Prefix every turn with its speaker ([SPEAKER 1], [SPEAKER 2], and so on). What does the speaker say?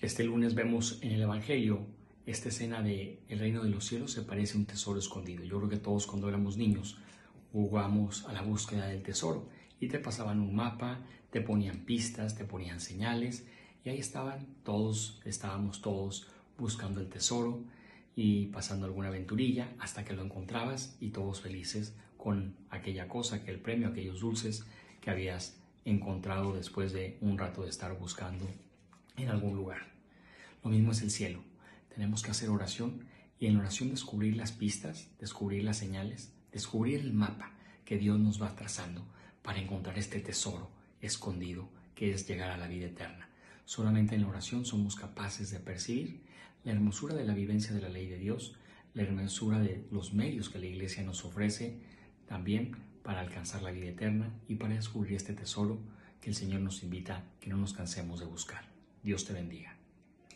[SPEAKER 1] Este lunes vemos en el Evangelio esta escena de el reino de los cielos se parece a un tesoro escondido. Yo creo que todos cuando éramos niños jugamos a la búsqueda del tesoro y te pasaban un mapa, te ponían pistas, te ponían señales y ahí estaban todos, estábamos todos buscando el tesoro y pasando alguna aventurilla hasta que lo encontrabas y todos felices con aquella cosa, aquel premio, aquellos dulces que habías encontrado después de un rato de estar buscando en algún lugar. Lo mismo es el cielo. Tenemos que hacer oración y en oración descubrir las pistas, descubrir las señales, descubrir el mapa que Dios nos va trazando para encontrar este tesoro escondido que es llegar a la vida eterna. Solamente en la oración somos capaces de percibir la hermosura de la vivencia de la ley de Dios, la hermosura de los medios que la Iglesia nos ofrece también para alcanzar la vida eterna y para descubrir este tesoro que el Señor nos invita que no nos cansemos de buscar. Dios te bendiga.